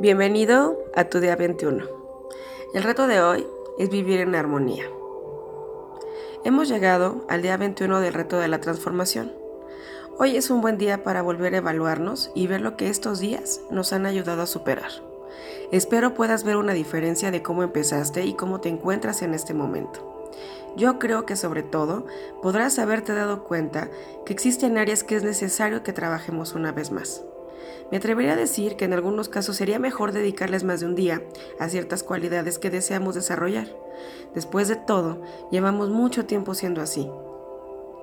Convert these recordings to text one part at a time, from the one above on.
Bienvenido a tu día 21. El reto de hoy es vivir en armonía. Hemos llegado al día 21 del reto de la transformación. Hoy es un buen día para volver a evaluarnos y ver lo que estos días nos han ayudado a superar. Espero puedas ver una diferencia de cómo empezaste y cómo te encuentras en este momento. Yo creo que sobre todo podrás haberte dado cuenta que existen áreas que es necesario que trabajemos una vez más. Me atrevería a decir que en algunos casos sería mejor dedicarles más de un día a ciertas cualidades que deseamos desarrollar. Después de todo, llevamos mucho tiempo siendo así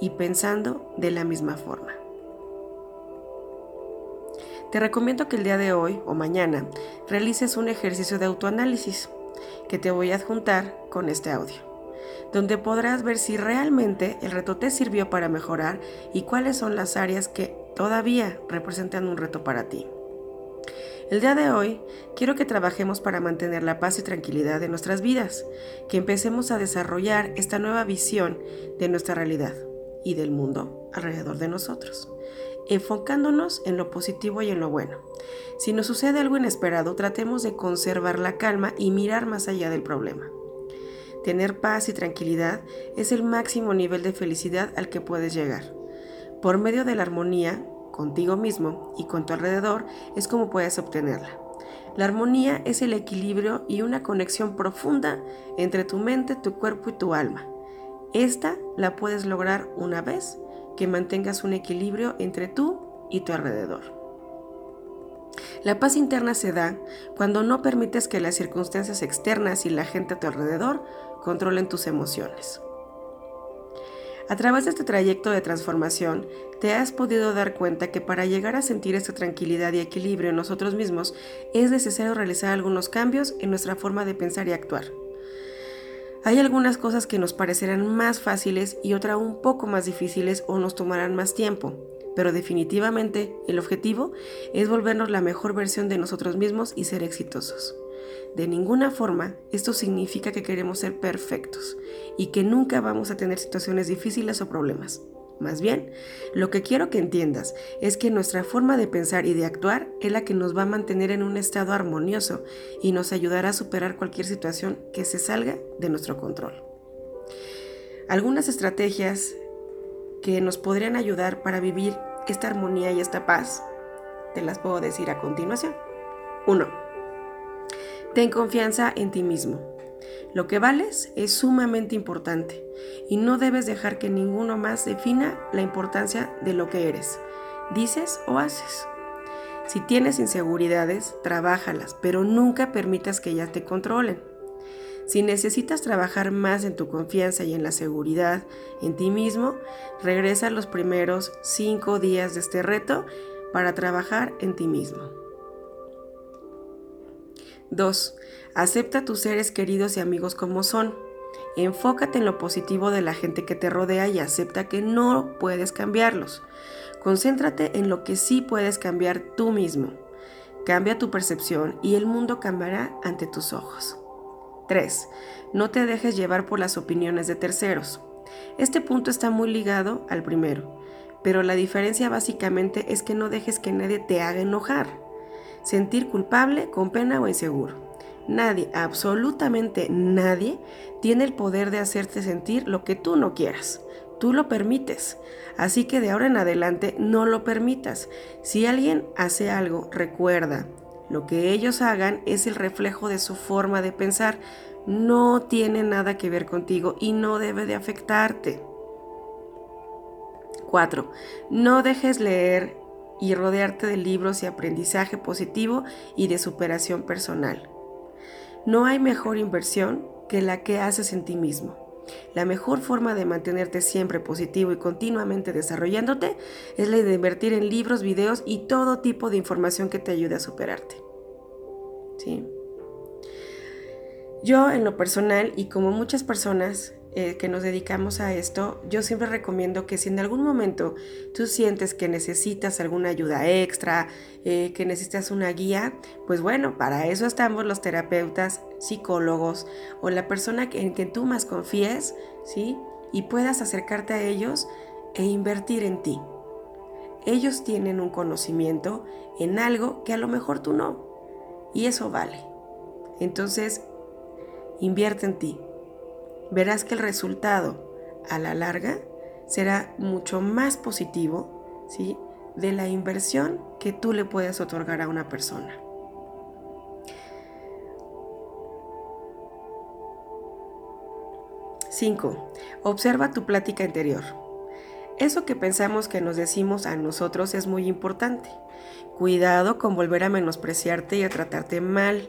y pensando de la misma forma. Te recomiendo que el día de hoy o mañana realices un ejercicio de autoanálisis que te voy a adjuntar con este audio, donde podrás ver si realmente el reto te sirvió para mejorar y cuáles son las áreas que todavía representan un reto para ti. El día de hoy quiero que trabajemos para mantener la paz y tranquilidad en nuestras vidas, que empecemos a desarrollar esta nueva visión de nuestra realidad y del mundo alrededor de nosotros, enfocándonos en lo positivo y en lo bueno. Si nos sucede algo inesperado, tratemos de conservar la calma y mirar más allá del problema. Tener paz y tranquilidad es el máximo nivel de felicidad al que puedes llegar. Por medio de la armonía contigo mismo y con tu alrededor es como puedes obtenerla. La armonía es el equilibrio y una conexión profunda entre tu mente, tu cuerpo y tu alma. Esta la puedes lograr una vez que mantengas un equilibrio entre tú y tu alrededor. La paz interna se da cuando no permites que las circunstancias externas y la gente a tu alrededor controlen tus emociones. A través de este trayecto de transformación, te has podido dar cuenta que para llegar a sentir esta tranquilidad y equilibrio en nosotros mismos es necesario realizar algunos cambios en nuestra forma de pensar y actuar. Hay algunas cosas que nos parecerán más fáciles y otras un poco más difíciles o nos tomarán más tiempo, pero definitivamente el objetivo es volvernos la mejor versión de nosotros mismos y ser exitosos. De ninguna forma esto significa que queremos ser perfectos y que nunca vamos a tener situaciones difíciles o problemas. Más bien, lo que quiero que entiendas es que nuestra forma de pensar y de actuar es la que nos va a mantener en un estado armonioso y nos ayudará a superar cualquier situación que se salga de nuestro control. Algunas estrategias que nos podrían ayudar para vivir esta armonía y esta paz, te las puedo decir a continuación. 1 Ten confianza en ti mismo. Lo que vales es sumamente importante y no debes dejar que ninguno más defina la importancia de lo que eres, dices o haces. Si tienes inseguridades, trabájalas, pero nunca permitas que ellas te controlen. Si necesitas trabajar más en tu confianza y en la seguridad en ti mismo, regresa los primeros cinco días de este reto para trabajar en ti mismo. 2. Acepta a tus seres queridos y amigos como son. Enfócate en lo positivo de la gente que te rodea y acepta que no puedes cambiarlos. Concéntrate en lo que sí puedes cambiar tú mismo. Cambia tu percepción y el mundo cambiará ante tus ojos. 3. No te dejes llevar por las opiniones de terceros. Este punto está muy ligado al primero, pero la diferencia básicamente es que no dejes que nadie te haga enojar sentir culpable, con pena o inseguro. Nadie, absolutamente nadie, tiene el poder de hacerte sentir lo que tú no quieras. Tú lo permites. Así que de ahora en adelante no lo permitas. Si alguien hace algo, recuerda, lo que ellos hagan es el reflejo de su forma de pensar. No tiene nada que ver contigo y no debe de afectarte. 4. No dejes leer y rodearte de libros y aprendizaje positivo y de superación personal. No hay mejor inversión que la que haces en ti mismo. La mejor forma de mantenerte siempre positivo y continuamente desarrollándote es la de invertir en libros, videos y todo tipo de información que te ayude a superarte. ¿Sí? Yo en lo personal y como muchas personas eh, que nos dedicamos a esto, yo siempre recomiendo que si en algún momento tú sientes que necesitas alguna ayuda extra, eh, que necesitas una guía, pues bueno, para eso estamos los terapeutas, psicólogos o la persona en quien tú más confíes, ¿sí? Y puedas acercarte a ellos e invertir en ti. Ellos tienen un conocimiento en algo que a lo mejor tú no. Y eso vale. Entonces, invierte en ti. Verás que el resultado a la larga será mucho más positivo, ¿sí? De la inversión que tú le puedes otorgar a una persona. Cinco, Observa tu plática interior. Eso que pensamos que nos decimos a nosotros es muy importante. Cuidado con volver a menospreciarte y a tratarte mal.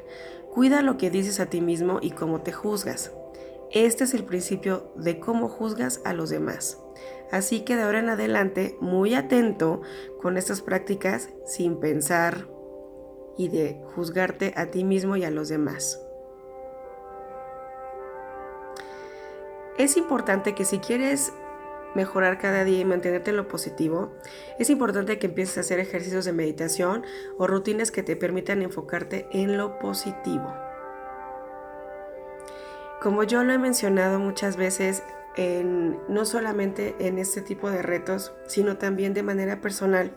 Cuida lo que dices a ti mismo y cómo te juzgas. Este es el principio de cómo juzgas a los demás. Así que de ahora en adelante, muy atento con estas prácticas sin pensar y de juzgarte a ti mismo y a los demás. Es importante que si quieres mejorar cada día y mantenerte en lo positivo, es importante que empieces a hacer ejercicios de meditación o rutinas que te permitan enfocarte en lo positivo. Como yo lo he mencionado muchas veces, no solamente en este tipo de retos, sino también de manera personal,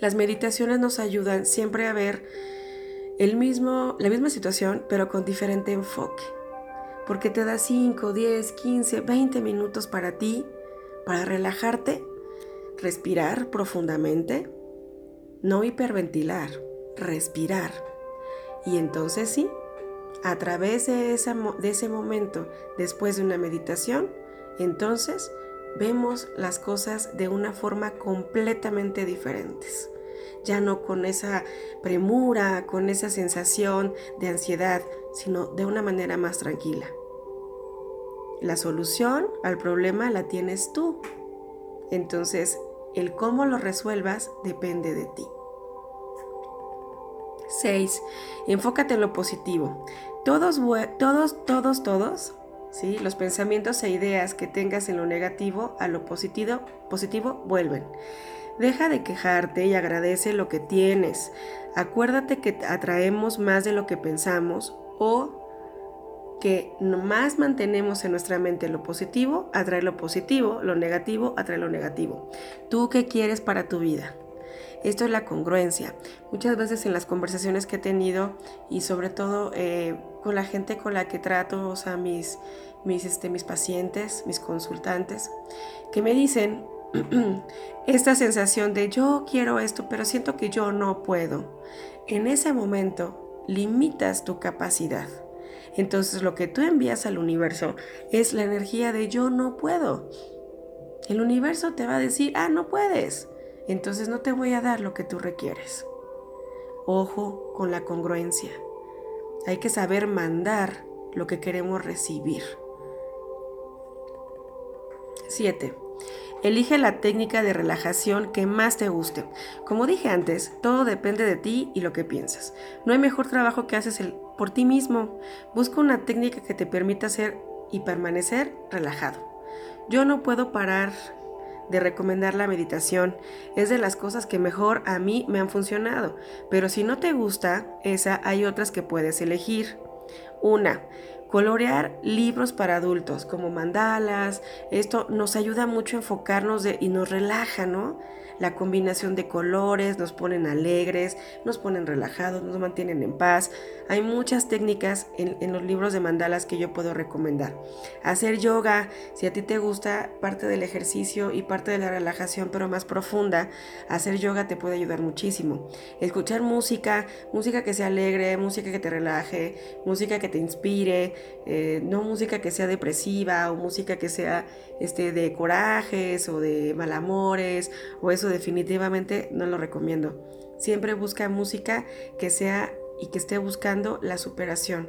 las meditaciones nos ayudan siempre a ver el mismo, la misma situación, pero con diferente enfoque porque te da 5, 10, 15, 20 minutos para ti, para relajarte, respirar profundamente, no hiperventilar, respirar. Y entonces sí, a través de, de ese momento, después de una meditación, entonces vemos las cosas de una forma completamente diferentes. Ya no con esa premura, con esa sensación de ansiedad, sino de una manera más tranquila. La solución al problema la tienes tú. Entonces, el cómo lo resuelvas depende de ti. 6. Enfócate en lo positivo. Todos, todos, todos, todos, ¿sí? los pensamientos e ideas que tengas en lo negativo a lo positivo, positivo vuelven. Deja de quejarte y agradece lo que tienes. Acuérdate que atraemos más de lo que pensamos o que más mantenemos en nuestra mente lo positivo, atrae lo positivo, lo negativo, atrae lo negativo. ¿Tú qué quieres para tu vida? Esto es la congruencia. Muchas veces en las conversaciones que he tenido y sobre todo eh, con la gente con la que trato, o sea, mis, mis, este, mis pacientes, mis consultantes, que me dicen esta sensación de yo quiero esto, pero siento que yo no puedo. En ese momento limitas tu capacidad entonces lo que tú envías al universo es la energía de yo no puedo. El universo te va a decir, ah, no puedes. Entonces no te voy a dar lo que tú requieres. Ojo con la congruencia. Hay que saber mandar lo que queremos recibir. 7. Elige la técnica de relajación que más te guste. Como dije antes, todo depende de ti y lo que piensas. No hay mejor trabajo que haces por ti mismo. Busca una técnica que te permita ser y permanecer relajado. Yo no puedo parar de recomendar la meditación. Es de las cosas que mejor a mí me han funcionado. Pero si no te gusta, esa hay otras que puedes elegir. Una, Colorear libros para adultos como mandalas, esto nos ayuda mucho a enfocarnos y nos relaja, ¿no? La combinación de colores nos ponen alegres, nos ponen relajados, nos mantienen en paz. Hay muchas técnicas en, los libros de mandalas que yo puedo recomendar. Hacer yoga, si a ti te gusta parte del ejercicio y parte de la relajación, pero más profunda, hacer yoga te puede ayudar muchísimo. Escuchar música, música que sea alegre, música que te relaje, música que te inspire, eh, no música que sea depresiva o música que sea este, de corajes o de malamores o eso definitivamente no lo recomiendo. Siempre busca música que sea y que esté buscando la superación.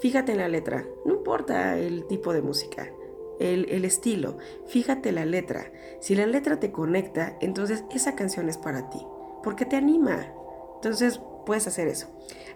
Fíjate en la letra, no importa el tipo de música, el, el, estilo, fíjate la letra. Si la letra te conecta, entonces esa canción es para ti, porque te anima. Entonces puedes hacer eso.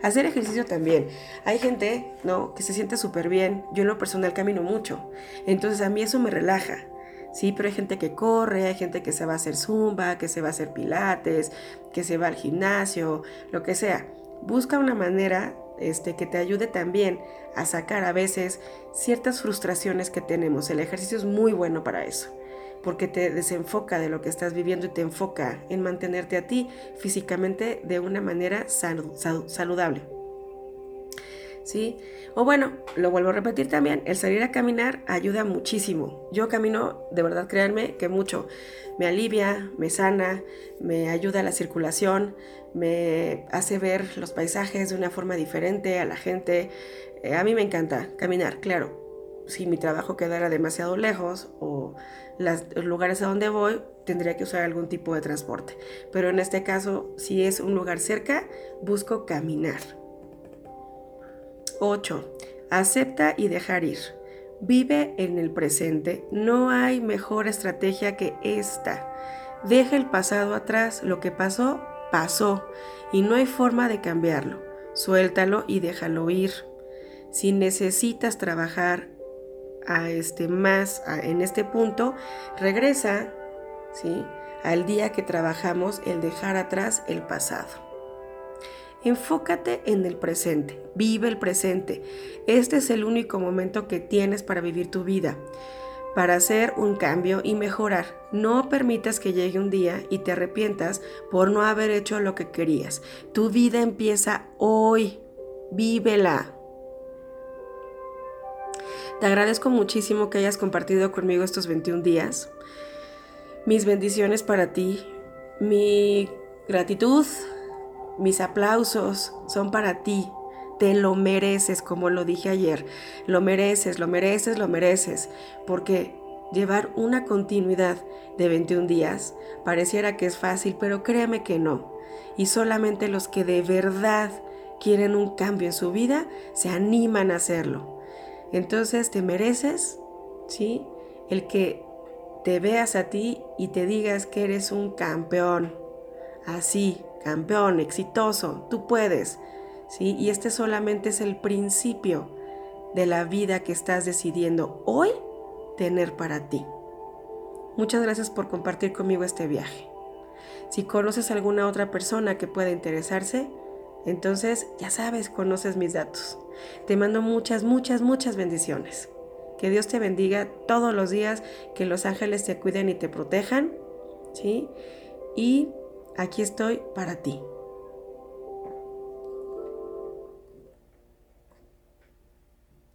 Hacer ejercicio también. Hay gente, ¿no? Que se siente súper bien. Yo en lo personal camino mucho. Entonces a mí eso me relaja. Sí, pero hay gente que corre, hay gente que se va a hacer zumba, que se va a hacer pilates, que se va al gimnasio, lo que sea. Busca una manera este, que te ayude también a sacar a veces ciertas frustraciones que tenemos. El ejercicio es muy bueno para eso. porque te desenfoca de lo que estás viviendo y te enfoca en mantenerte a ti físicamente de una manera saludable. O bueno, lo vuelvo a repetir también, el salir a caminar ayuda muchísimo. Yo camino, de verdad, créanme, que mucho. Me alivia, me sana, me ayuda a la circulación, me hace ver los paisajes de una forma diferente a la gente. Eh, a mí me encanta caminar, claro. Si mi trabajo quedara demasiado lejos o los lugares a donde voy, tendría que usar algún tipo de transporte. Pero en este caso, si es un lugar cerca, busco caminar. 8. Acepta y dejar ir. Vive en el presente. No hay mejor estrategia que esta. Deja el pasado atrás. Lo que pasó, pasó. Y no hay forma de cambiarlo. Suéltalo y déjalo ir. Si necesitas trabajar este más en este punto, regresa, ¿sí? Al día que trabajamos el dejar atrás el pasado. Enfócate en el presente, vive el presente. Este es el único momento que tienes para vivir tu vida, para hacer un cambio y mejorar. No permitas que llegue un día y te arrepientas por no haber hecho lo que querías. Tu vida empieza hoy, vívela. Te agradezco muchísimo que hayas compartido conmigo estos 21 días. Mis bendiciones para ti, mi gratitud, mis aplausos son para ti. Te lo mereces, como lo dije ayer. Lo mereces, lo mereces, lo mereces. Porque llevar una continuidad de 21 días pareciera que es fácil, pero créeme que no. Y solamente los que de verdad quieren un cambio en su vida se animan a hacerlo. Entonces te mereces, ¿sí? El que te veas a ti y te digas que eres un campeón. Así, campeón, exitoso, tú puedes, ¿sí? Y este solamente es el principio de la vida que estás decidiendo hoy tener para ti. Muchas gracias por compartir conmigo este viaje. Si conoces a alguna otra persona que pueda interesarse, entonces ya sabes, conoces mis datos. Te mando muchas, muchas, muchas bendiciones. Que Dios te bendiga todos los días, que los ángeles te cuiden y te protejan, ¿sí? Y aquí estoy para ti.